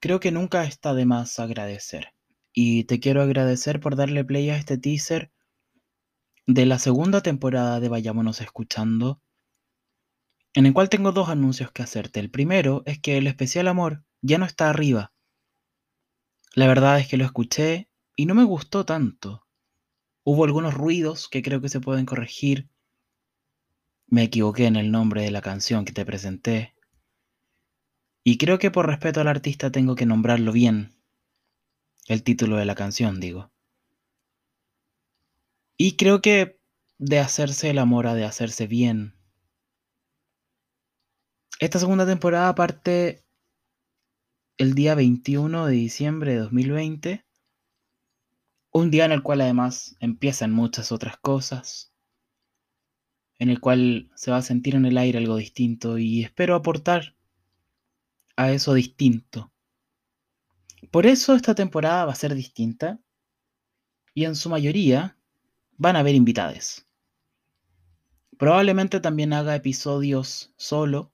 Creo que nunca está de más agradecer. Y te quiero agradecer por darle play a este teaser de la segunda temporada de Vayámonos Escuchando, en el cual tengo dos anuncios que hacerte. El primero es que el especial amor ya no está arriba. La verdad es que lo escuché y no me gustó tanto. Hubo algunos ruidos que creo que se pueden corregir. Me equivoqué en el nombre de la canción que te presenté. Y creo que por respeto al artista tengo que nombrarlo bien. El título de la canción, digo. Y creo que de hacerse el amor a de hacerse bien. Esta segunda temporada parte el día 21 de diciembre de 2020. Un día en el cual además empiezan muchas otras cosas. En el cual se va a sentir en el aire algo distinto y espero aportar a eso distinto. Por eso esta temporada va a ser distinta y en su mayoría van a haber invitades. Probablemente también haga episodios solo,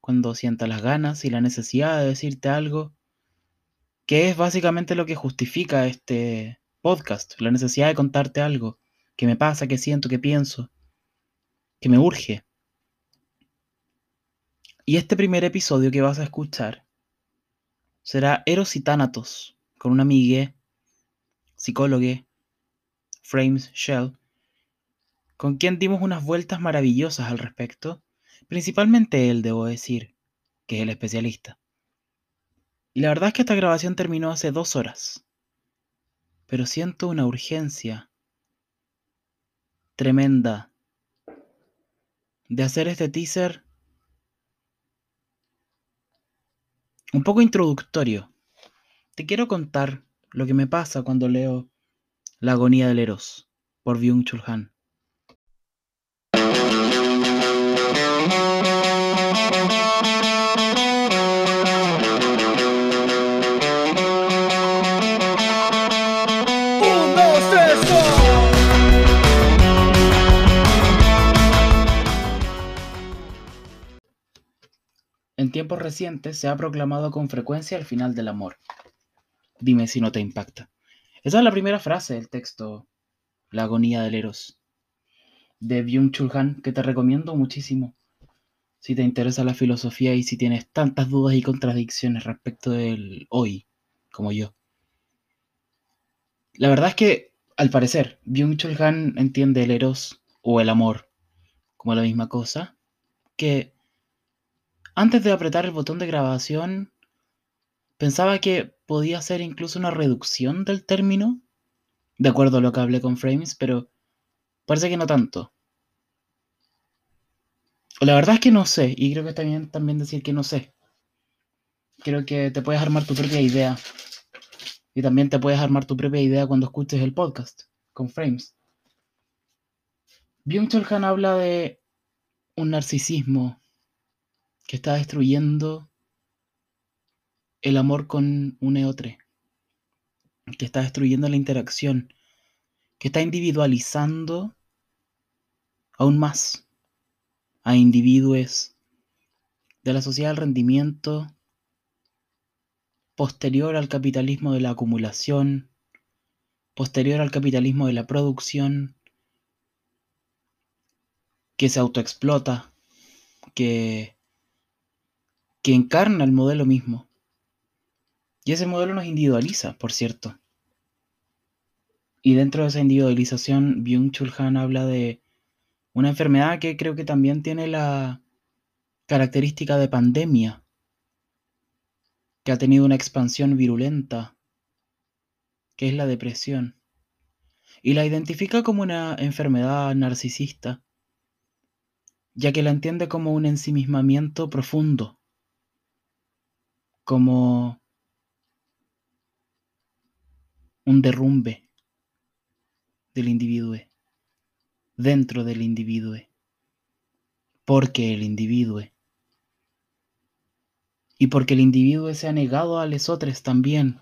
cuando sienta las ganas y la necesidad de decirte algo, que es básicamente lo que justifica este podcast, la necesidad de contarte algo, que me pasa, que siento, que pienso, que me urge. Y este primer episodio que vas a escuchar será Eros y Tánatos, con una amiga, psicóloga, Frames Shell, con quien dimos unas vueltas maravillosas al respecto, principalmente él, debo decir, que es el especialista. Y la verdad es que esta grabación terminó hace dos horas, pero siento una urgencia tremenda de hacer este teaser un poco introductorio. Te quiero contar lo que me pasa cuando leo la agonía del Eros por Byung-Chul Han. Se ha proclamado con frecuencia el final del amor. Dime si no te impacta. Esa es la primera frase del texto, La agonía del Eros, de Byung-Chul Han, que te recomiendo muchísimo si te interesa la filosofía y si tienes tantas dudas y contradicciones respecto del hoy, como yo. La verdad es que, al parecer, Byung-Chul Han entiende el Eros o el amor como la misma cosa, que antes de apretar el botón de grabación Pensaba que podía ser incluso una reducción del término, de acuerdo a lo que hablé con Frames, pero parece que no tanto. La verdad es que no sé, y creo que está bien también decir que no sé. Creo que te puedes armar tu propia idea. Y también te puedes armar tu propia idea cuando escuches el podcast con Frames. Byung-Chul habla de un narcisismo que está destruyendo el amor con un eotre, que está destruyendo la interacción, que está individualizando aún más a individuos de la sociedad del rendimiento posterior al capitalismo de la acumulación, posterior al capitalismo de la producción, que se autoexplota, que, que encarna el modelo mismo. Y ese modelo nos individualiza, por cierto. Y dentro de esa individualización, Byung-Chul Han habla de una enfermedad que creo que también tiene la característica de pandemia, que ha tenido una expansión virulenta, que es la depresión. Y la identifica como una enfermedad narcisista, ya que la entiende como un ensimismamiento profundo, como un derrumbe del individuo, dentro del individuo, porque el individuo, y porque el individuo se ha negado a los otros también.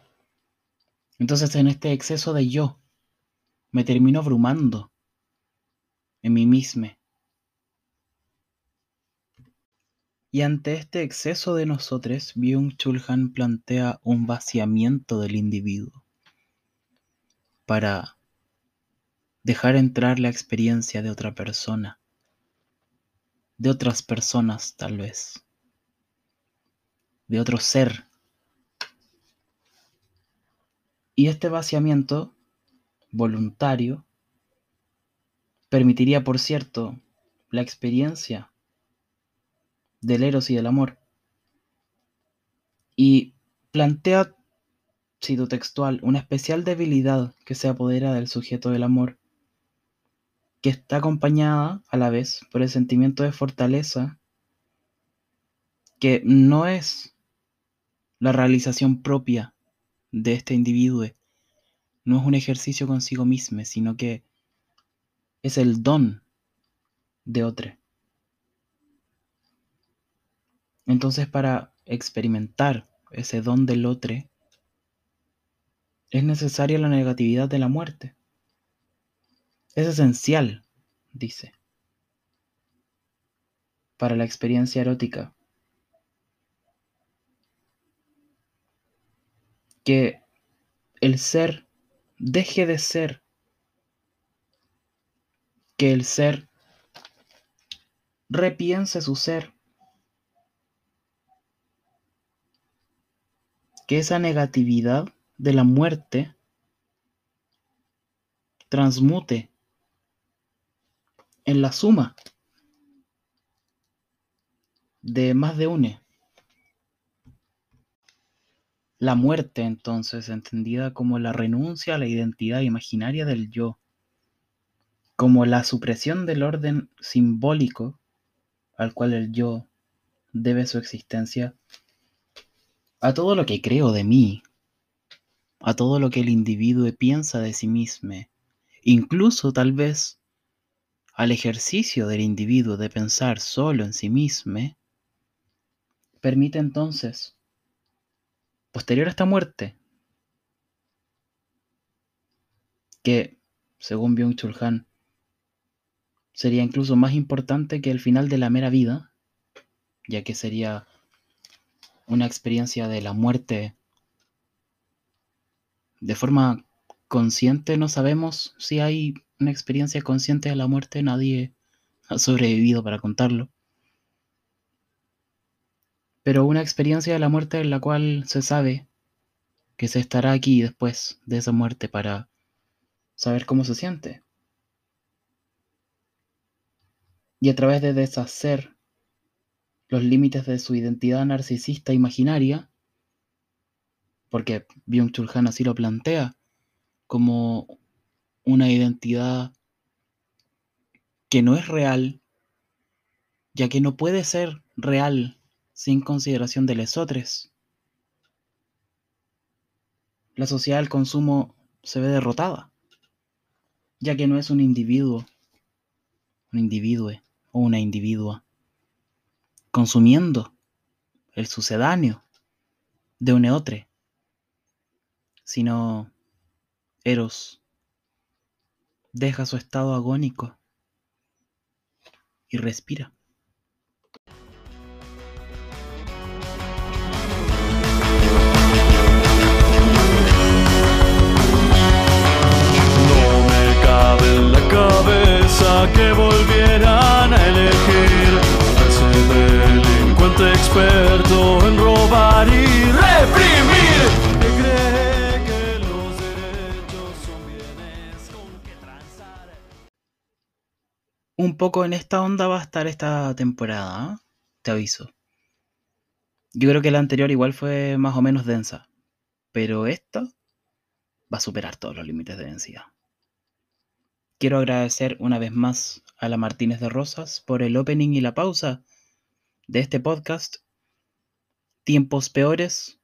Entonces en este exceso de yo, me termino abrumando en mí mismo. Y ante este exceso de nosotros, Byung-Chul Han plantea un vaciamiento del individuo para dejar entrar la experiencia de otra persona, de otras personas tal vez, de otro ser. Y este vaciamiento voluntario permitiría, por cierto, la experiencia del eros y del amor. Y plantea, cito textual, una especial debilidad que se apodera del sujeto del amor, que está acompañada a la vez por el sentimiento de fortaleza, que no es la realización propia de este individuo, no es un ejercicio consigo mismo, sino que es el don de otro. Entonces para experimentar ese don del otro, es necesaria la negatividad de la muerte. Es esencial, dice, para la experiencia erótica. Que el ser deje de ser. Que el ser repiense su ser que esa negatividad de la muerte transmute en la suma de más de une. La muerte, entonces, entendida como la renuncia a la identidad imaginaria del yo, como la supresión del orden simbólico al cual el yo debe su existencia, a todo lo que creo de mí, a todo lo que el individuo piensa de sí mismo, incluso tal vez al ejercicio del individuo de pensar solo en sí mismo, permite entonces, posterior a esta muerte, que, según Byung-Chul Han, sería incluso más importante que el final de la mera vida, ya que sería una experiencia de la muerte de forma consciente. No sabemos si hay una experiencia consciente de la muerte. Nadie ha sobrevivido para contarlo. Pero una experiencia de la muerte en la cual se sabe que se estará aquí después de esa muerte para saber cómo se siente. Y a través de deshacer los límites de su identidad narcisista imaginaria, porque Byung-Chul Han así lo plantea, como una identidad que no es real, ya que no puede ser real sin consideración de lesotres. La sociedad del consumo se ve derrotada, ya que no es un individuo, un individuo o una individua consumiendo el sucedáneo de un eotre, sino Eros deja su estado agónico y respira. Un poco en esta onda va a estar esta temporada, ¿eh? te aviso. Yo creo que la anterior igual fue más o menos densa, pero esta va a superar todos los límites de densidad. Quiero agradecer una vez más a la Martínez de Rosas por el opening y la pausa de este podcast, Tiempos Peores,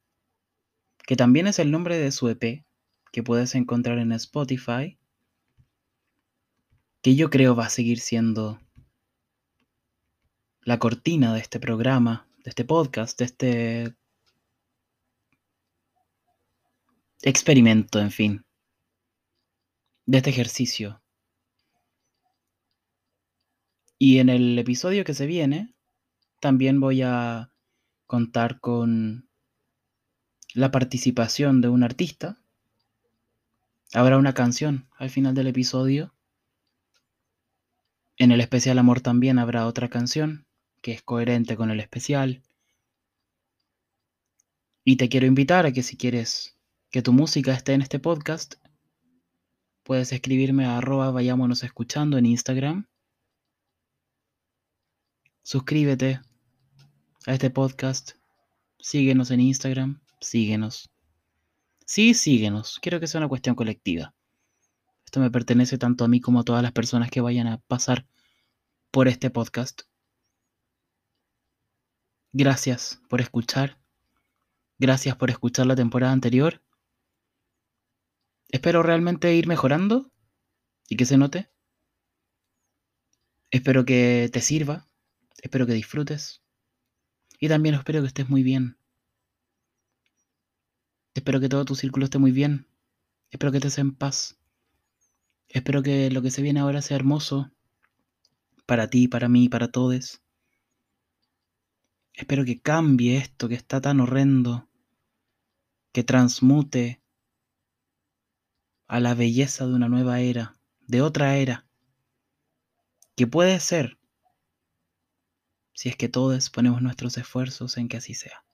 que también es el nombre de su EP, que puedes encontrar en Spotify, que yo creo va a seguir siendo la cortina de este programa, de este podcast, de este experimento, en fin, de este ejercicio. Y en el episodio que se viene, también voy a contar con la participación de un artista. Habrá una canción al final del episodio. En el especial Amor también habrá otra canción que es coherente con el especial. Y te quiero invitar a que si quieres que tu música esté en este podcast, puedes escribirme a arroba vayámonos escuchando en Instagram. Suscríbete a este podcast. Síguenos en Instagram. Síguenos. Sí, síguenos. Quiero que sea una cuestión colectiva. Esto me pertenece tanto a mí como a todas las personas que vayan a pasar por este podcast. Gracias por escuchar. Gracias por escuchar la temporada anterior. Espero realmente ir mejorando y que se note. Espero que te sirva. Espero que disfrutes. Y también espero que estés muy bien. Espero que todo tu círculo esté muy bien. Espero que estés en paz. Espero que lo que se viene ahora sea hermoso. Para ti, para mí, para todos. Espero que cambie esto que está tan horrendo que transmute a la belleza de una nueva era, de otra era, que puede ser si es que todos ponemos nuestros esfuerzos en que así sea.